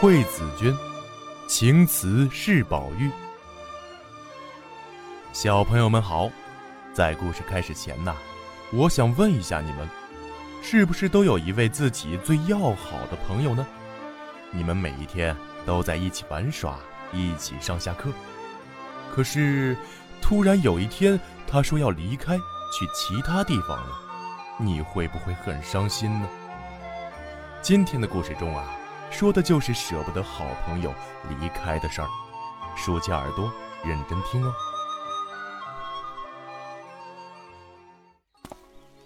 惠子娟，情词是宝玉。小朋友们好，在故事开始前呐，我想问一下你们，是不是都有一位自己最要好的朋友呢？你们每一天都在一起玩耍，一起上下课。可是，突然有一天，他说要离开，去其他地方了，你会不会很伤心呢？今天的故事中啊，说的就是舍不得好朋友离开的事儿。竖起耳朵，认真听哦。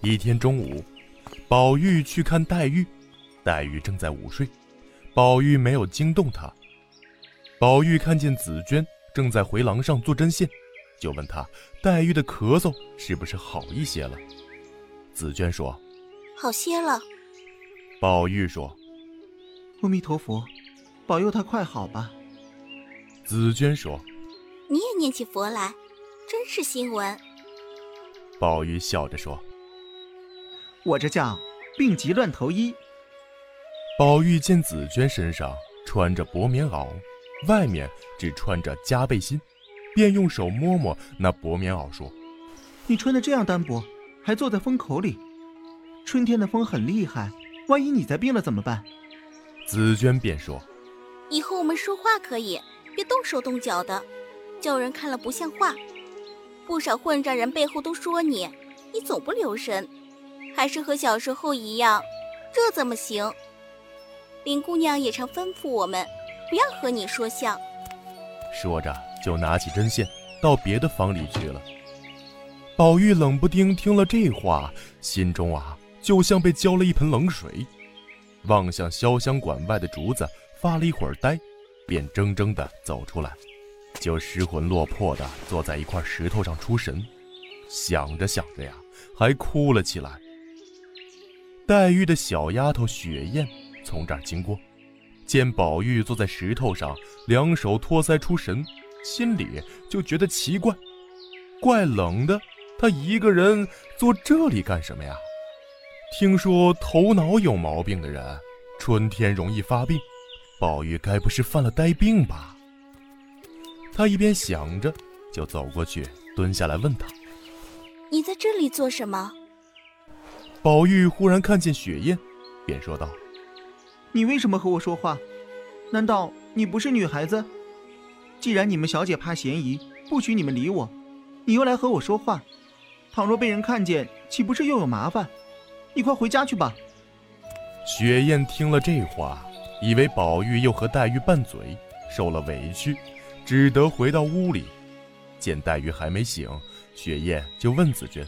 一天中午，宝玉去看黛玉，黛玉正在午睡，宝玉没有惊动她。宝玉看见紫娟正在回廊上做针线，就问她：“黛玉的咳嗽是不是好一些了？”紫娟说：“好些了。”宝玉说：“阿弥陀佛，保佑他快好吧。”紫娟说：“你也念起佛来，真是新闻。”宝玉笑着说：“我这叫病急乱投医。”宝玉见紫娟身上穿着薄棉袄，外面只穿着夹背心，便用手摸摸那薄棉袄，说：“你穿的这样单薄，还坐在风口里，春天的风很厉害。”万一你再病了怎么办？紫娟便说：“以后我们说话可以，别动手动脚的，叫人看了不像话。不少混账人背后都说你，你总不留神，还是和小时候一样，这怎么行？”林姑娘也常吩咐我们，不要和你说笑。说着，就拿起针线到别的房里去了。宝玉冷不丁听了这话，心中啊。就像被浇了一盆冷水，望向潇湘馆外的竹子，发了一会儿呆，便怔怔地走出来，就失魂落魄地坐在一块石头上出神，想着想着呀，还哭了起来。黛玉的小丫头雪雁从这儿经过，见宝玉坐在石头上，两手托腮出神，心里就觉得奇怪，怪冷的，他一个人坐这里干什么呀？听说头脑有毛病的人，春天容易发病。宝玉该不是犯了呆病吧？他一边想着，就走过去，蹲下来问他：“你在这里做什么？”宝玉忽然看见雪雁，便说道：“你为什么和我说话？难道你不是女孩子？既然你们小姐怕嫌疑，不许你们理我，你又来和我说话，倘若被人看见，岂不是又有麻烦？”你快回家去吧。雪雁听了这话，以为宝玉又和黛玉拌嘴，受了委屈，只得回到屋里。见黛玉还没醒，雪雁就问紫娟：“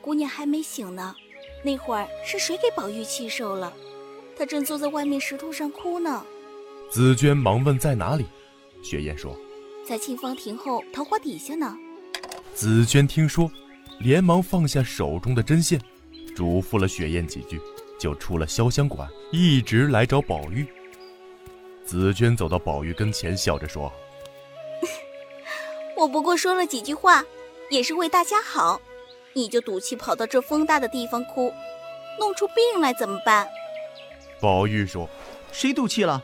姑娘还没醒呢，那会儿是谁给宝玉气受了？他正坐在外面石头上哭呢。”紫娟忙问：“在哪里？”雪雁说：“在沁芳亭后桃花底下呢。”紫娟听说，连忙放下手中的针线。嘱咐了雪雁几句，就出了潇湘馆，一直来找宝玉。紫娟走到宝玉跟前，笑着说：“我不过说了几句话，也是为大家好，你就赌气跑到这风大的地方哭，弄出病来怎么办？”宝玉说：“谁赌气了？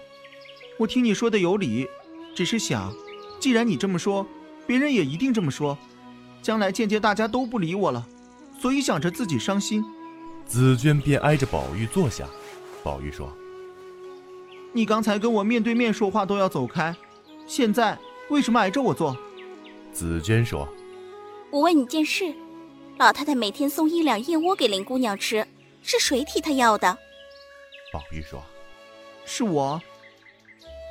我听你说的有理，只是想，既然你这么说，别人也一定这么说，将来渐渐大家都不理我了，所以想着自己伤心。”紫娟便挨着宝玉坐下。宝玉说：“你刚才跟我面对面说话都要走开，现在为什么挨着我坐？”紫娟说：“我问你件事，老太太每天送一两燕窝给林姑娘吃，是谁替她要的？”宝玉说：“是我。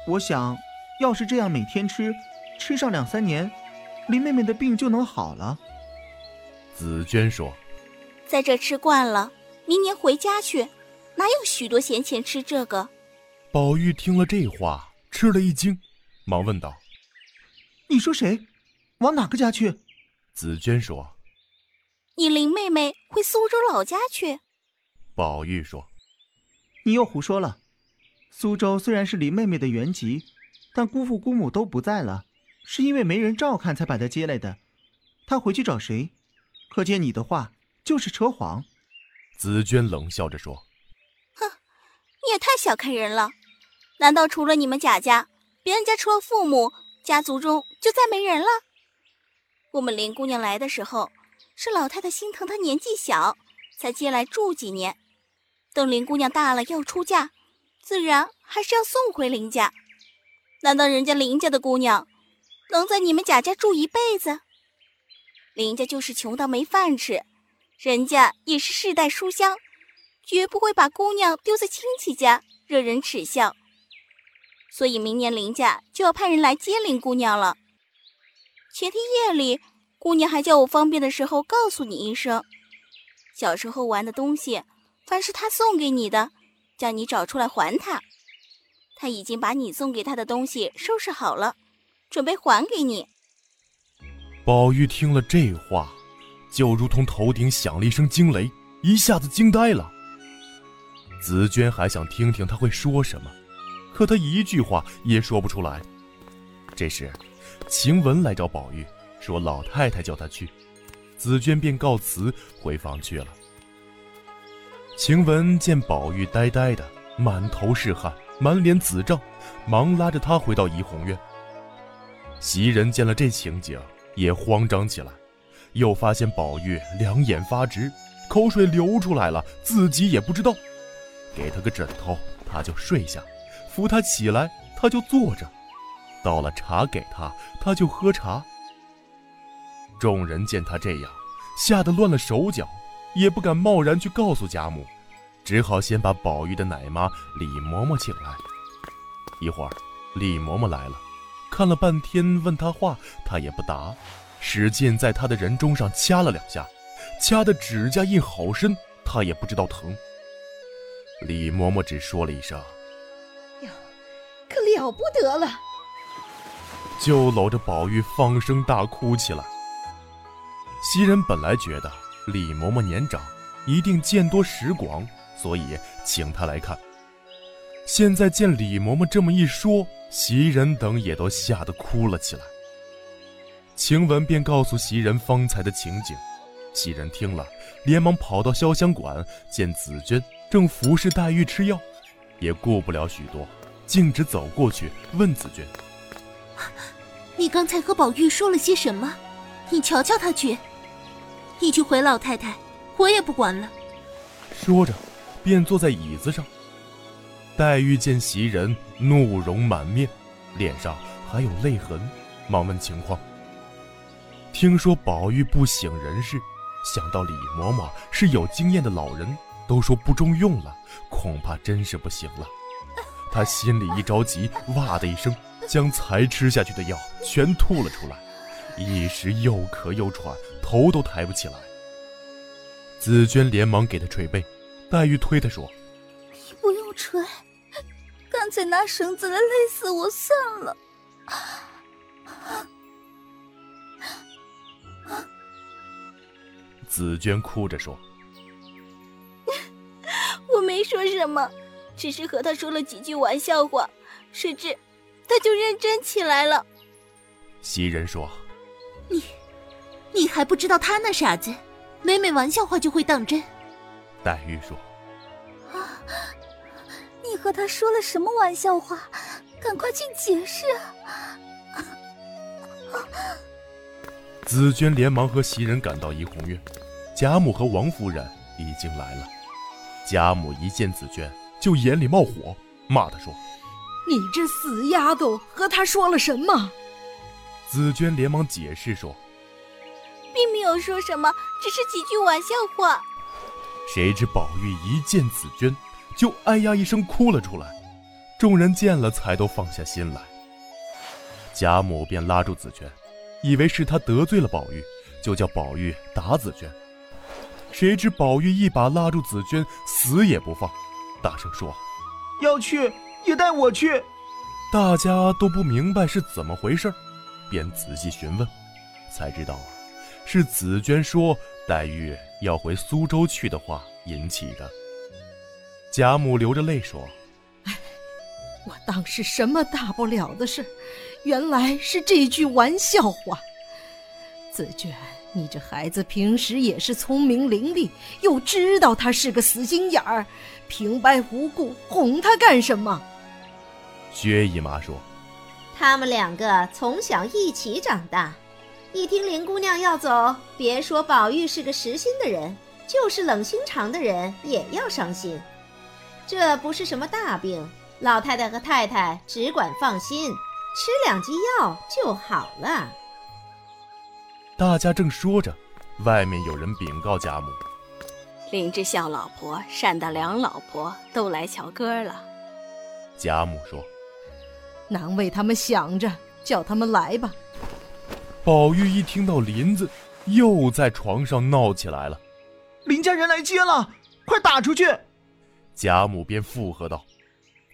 我想要是这样每天吃，吃上两三年，林妹妹的病就能好了。”紫娟说：“在这吃惯了。”明年回家去，哪有许多闲钱吃这个？宝玉听了这话，吃了一惊，忙问道：“你说谁？往哪个家去？”紫娟说：“你林妹妹回苏州老家去。”宝玉说：“你又胡说了。苏州虽然是林妹妹的原籍，但姑父姑母都不在了，是因为没人照看才把她接来的。她回去找谁？可见你的话就是扯谎。”紫娟冷笑着说：“哼，你也太小看人了。难道除了你们贾家，别人家除了父母，家族中就再没人了？我们林姑娘来的时候，是老太太心疼她年纪小，才接来住几年。等林姑娘大了要出嫁，自然还是要送回林家。难道人家林家的姑娘能在你们贾家住一辈子？林家就是穷到没饭吃，人家也是世代书香，绝不会把姑娘丢在亲戚家惹人耻笑。所以明年林家就要派人来接林姑娘了。前天夜里，姑娘还叫我方便的时候告诉你一声。小时候玩的东西。凡是他送给你的，叫你找出来还他。他已经把你送给他的东西收拾好了，准备还给你。宝玉听了这话，就如同头顶响了一声惊雷，一下子惊呆了。紫娟还想听听他会说什么，可他一句话也说不出来。这时，晴雯来找宝玉，说老太太叫他去，紫娟便告辞回房去了。晴雯见宝玉呆呆的，满头是汗，满脸紫胀，忙拉着他回到怡红院。袭人见了这情景，也慌张起来，又发现宝玉两眼发直，口水流出来了，自己也不知道。给他个枕头，他就睡下；扶他起来，他就坐着；倒了茶给他，他就喝茶。众人见他这样，吓得乱了手脚。也不敢贸然去告诉贾母，只好先把宝玉的奶妈李嬷嬷请来。一会儿，李嬷嬷来了，看了半天，问他话，他也不答，使劲在他的人中上掐了两下，掐的指甲印好深，他也不知道疼。李嬷嬷只说了一声：“哟，可了不得了！”就搂着宝玉放声大哭起来。袭人本来觉得。李嬷嬷年长，一定见多识广，所以请她来看。现在见李嬷嬷这么一说，袭人等也都吓得哭了起来。晴雯便告诉袭人方才的情景，袭人听了，连忙跑到潇湘馆，见紫娟正服侍黛玉吃药，也顾不了许多，径直走过去问紫娟：“你刚才和宝玉说了些什么？你瞧瞧他去。”你去回老太太，我也不管了。说着，便坐在椅子上。黛玉见袭人怒容满面，脸上还有泪痕，忙问情况。听说宝玉不省人事，想到李嬷嬷是有经验的老人，都说不中用了，恐怕真是不行了。他心里一着急，哇的一声，将才吃下去的药全吐了出来。一时又咳又喘，头都抬不起来。紫娟连忙给他捶背，黛玉推他说：“你不用捶，干脆拿绳子来勒死我算了。”紫娟哭着说：“ 我没说什么，只是和他说了几句玩笑话，谁知他就认真起来了。”袭人说。你，你还不知道他那傻子，每每玩笑话就会当真。黛玉说：“啊，你和他说了什么玩笑话？赶快去解释。”紫娟连忙和袭人赶到怡红院，贾母和王夫人已经来了。贾母一见紫娟，就眼里冒火，骂她说：“你这死丫头，和他说了什么？”紫娟连忙解释说：“并没有说什么，只是几句玩笑话。”谁知宝玉一见紫娟，就哎呀一声哭了出来。众人见了，才都放下心来。贾母便拉住紫娟，以为是他得罪了宝玉，就叫宝玉打紫娟。谁知宝玉一把拉住紫娟，死也不放，大声说：“要去也带我去。”大家都不明白是怎么回事。便仔细询问，才知道啊，是紫娟说黛玉要回苏州去的话引起的。贾母流着泪说：“哎，我当是什么大不了的事，原来是这句玩笑话。紫娟，你这孩子平时也是聪明伶俐，又知道他是个死心眼儿，平白无故哄他干什么？”薛姨妈说：“他们两个从小一起长大，一听林姑娘要走，别说宝玉是个实心的人，就是冷心肠的人也要伤心。这不是什么大病，老太太和太太只管放心，吃两剂药就好了。”大家正说着，外面有人禀告贾母：“林之孝老婆、单大良老婆都来瞧歌了。”贾母说。难为他们想着，叫他们来吧。宝玉一听到林子，又在床上闹起来了。林家人来接了，快打出去！贾母便附和道：“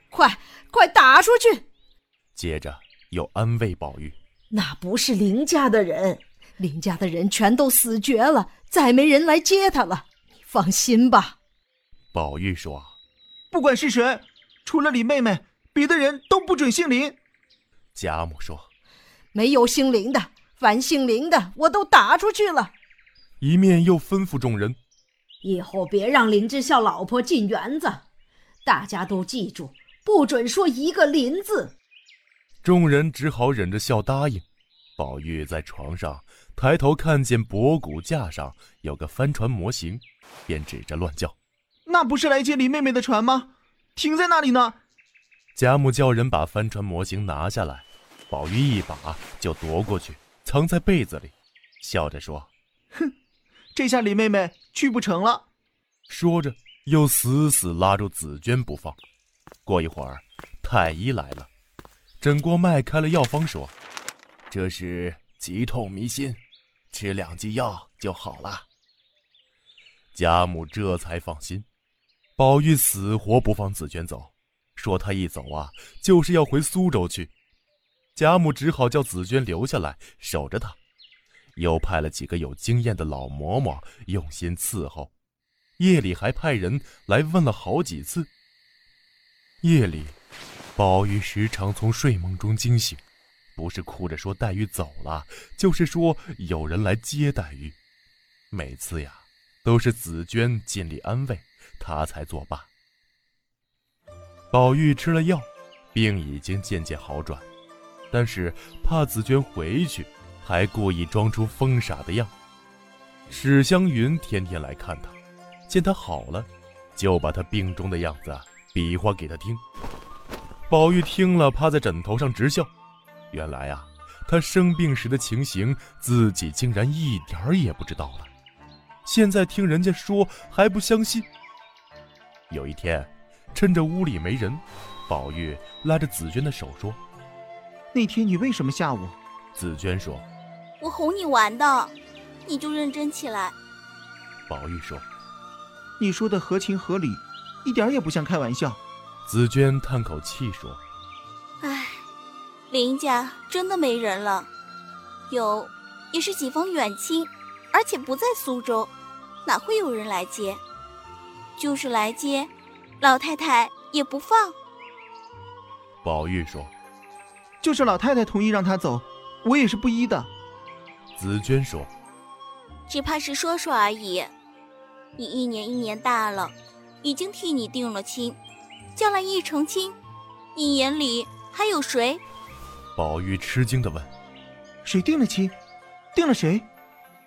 快快打出去！”接着又安慰宝玉：“那不是林家的人，林家的人全都死绝了，再没人来接他了。你放心吧。”宝玉说：“不管是谁，除了李妹妹。”别的人都不准姓林。贾母说：“没有姓林的，凡姓林的，我都打出去了。”一面又吩咐众人：“以后别让林之孝老婆进园子，大家都记住，不准说一个林字。”众人只好忍着笑答应。宝玉在床上抬头看见博古架上有个帆船模型，便指着乱叫：“那不是来接林妹妹的船吗？停在那里呢！”贾母叫人把帆船模型拿下来，宝玉一把就夺过去，藏在被子里，笑着说：“哼，这下李妹妹去不成了。”说着又死死拉住紫娟不放。过一会儿，太医来了，诊过脉，开了药方，说：“这是急痛迷心，吃两剂药就好了。”贾母这才放心。宝玉死活不放紫娟走。说他一走啊，就是要回苏州去。贾母只好叫紫娟留下来守着他，又派了几个有经验的老嬷嬷用心伺候。夜里还派人来问了好几次。夜里，宝玉时常从睡梦中惊醒，不是哭着说黛玉走了，就是说有人来接黛玉。每次呀，都是紫娟尽力安慰他，才作罢。宝玉吃了药，病已经渐渐好转，但是怕紫娟回去，还故意装出疯傻的样。史湘云天天来看他，见他好了，就把他病中的样子比划给他听。宝玉听了，趴在枕头上直笑。原来啊，他生病时的情形，自己竟然一点儿也不知道了。现在听人家说，还不相信。有一天。趁着屋里没人，宝玉拉着紫娟的手说：“那天你为什么吓我？”紫娟说：“我哄你玩的，你就认真起来。”宝玉说：“你说的合情合理，一点也不像开玩笑。”紫娟叹口气说：“唉，林家真的没人了，有也是几方远亲，而且不在苏州，哪会有人来接？就是来接。”老太太也不放。宝玉说：“就是老太太同意让他走，我也是不依的。”紫娟说：“只怕是说说而已。你一年一年大了，已经替你定了亲，将来一成亲，你眼里还有谁？”宝玉吃惊的问：“谁定了亲？定了谁？”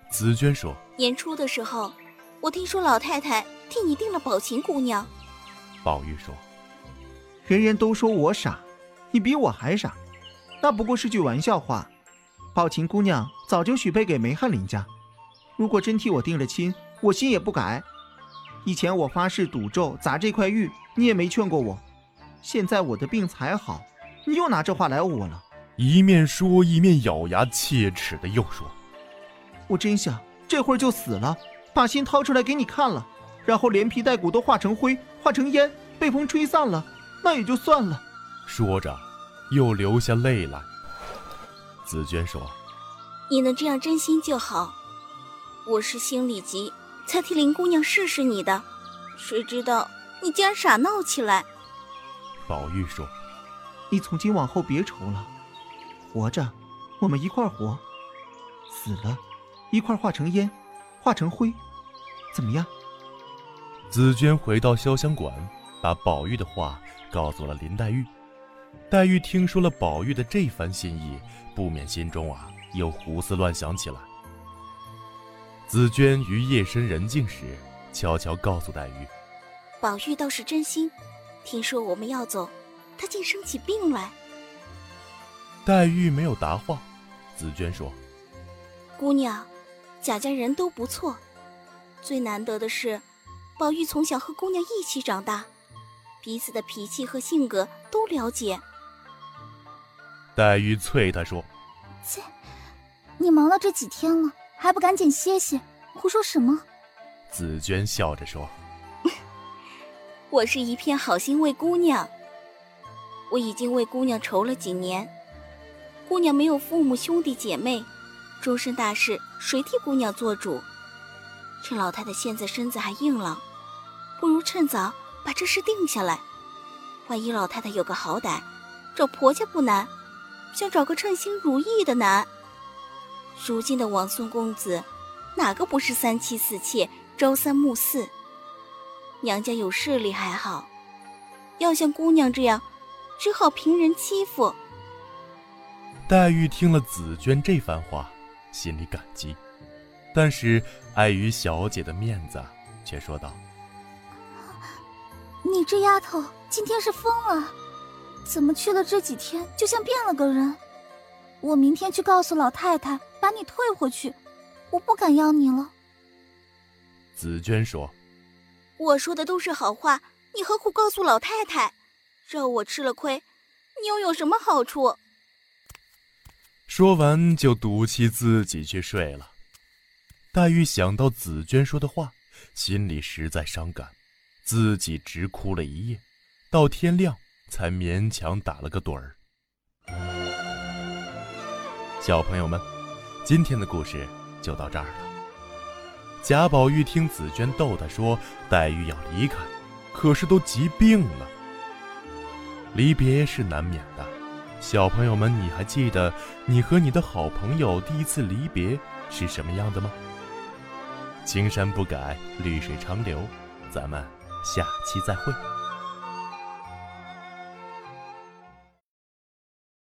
紫娟说：“年初的时候，我听说老太太替你定了宝琴姑娘。”宝玉说：“人人都说我傻，你比我还傻，那不过是句玩笑话。宝琴姑娘早就许配给梅翰林家，如果真替我定了亲，我心也不改。以前我发誓赌咒砸这块玉，你也没劝过我。现在我的病才好，你又拿这话来唬我了。”一面说，一面咬牙切齿的又说：“我真想这会儿就死了，把心掏出来给你看了。”然后连皮带骨都化成灰，化成烟，被风吹散了，那也就算了。说着，又流下泪来。紫娟说：“你能这样真心就好。我是心里急，才替林姑娘试试你的。谁知道你竟然傻闹起来。”宝玉说：“你从今往后别愁了，活着，我们一块活；死了，一块化成烟，化成灰，怎么样？”紫娟回到潇湘馆，把宝玉的话告诉了林黛玉。黛玉听说了宝玉的这番心意，不免心中啊又胡思乱想起来。紫娟于夜深人静时，悄悄告诉黛玉：“宝玉倒是真心，听说我们要走，他竟生起病来。”黛玉没有答话。紫娟说：“姑娘，贾家人都不错，最难得的是，宝玉从小和姑娘一起长大，彼此的脾气和性格都了解。”黛玉啐他说：“切，你忙了这几天了，还不赶紧歇歇？胡说什么？”紫娟笑着说：“我是一片好心为姑娘。我已经为姑娘愁了几年，姑娘没有父母兄弟姐妹，终身大事谁替姑娘做主？趁老太太现在身子还硬朗，不如趁早把这事定下来。万一老太太有个好歹，找婆家不难。”想找个称心如意的男。如今的王孙公子，哪个不是三妻四妾、朝三暮四？娘家有势力还好，要像姑娘这样，只好凭人欺负。黛玉听了紫娟这番话，心里感激，但是碍于小姐的面子，却说道：“你这丫头今天是疯了。”怎么去了这几天就像变了个人？我明天去告诉老太太，把你退回去。我不敢要你了。紫娟说：“我说的都是好话，你何苦告诉老太太？让我吃了亏，你又有什么好处？”说完就赌气自己去睡了。黛玉想到紫娟说的话，心里实在伤感，自己直哭了一夜，到天亮。才勉强打了个盹儿。小朋友们，今天的故事就到这儿了。贾宝玉听紫娟逗他说黛玉要离开，可是都急病了。离别是难免的，小朋友们，你还记得你和你的好朋友第一次离别是什么样的吗？青山不改，绿水长流，咱们下期再会。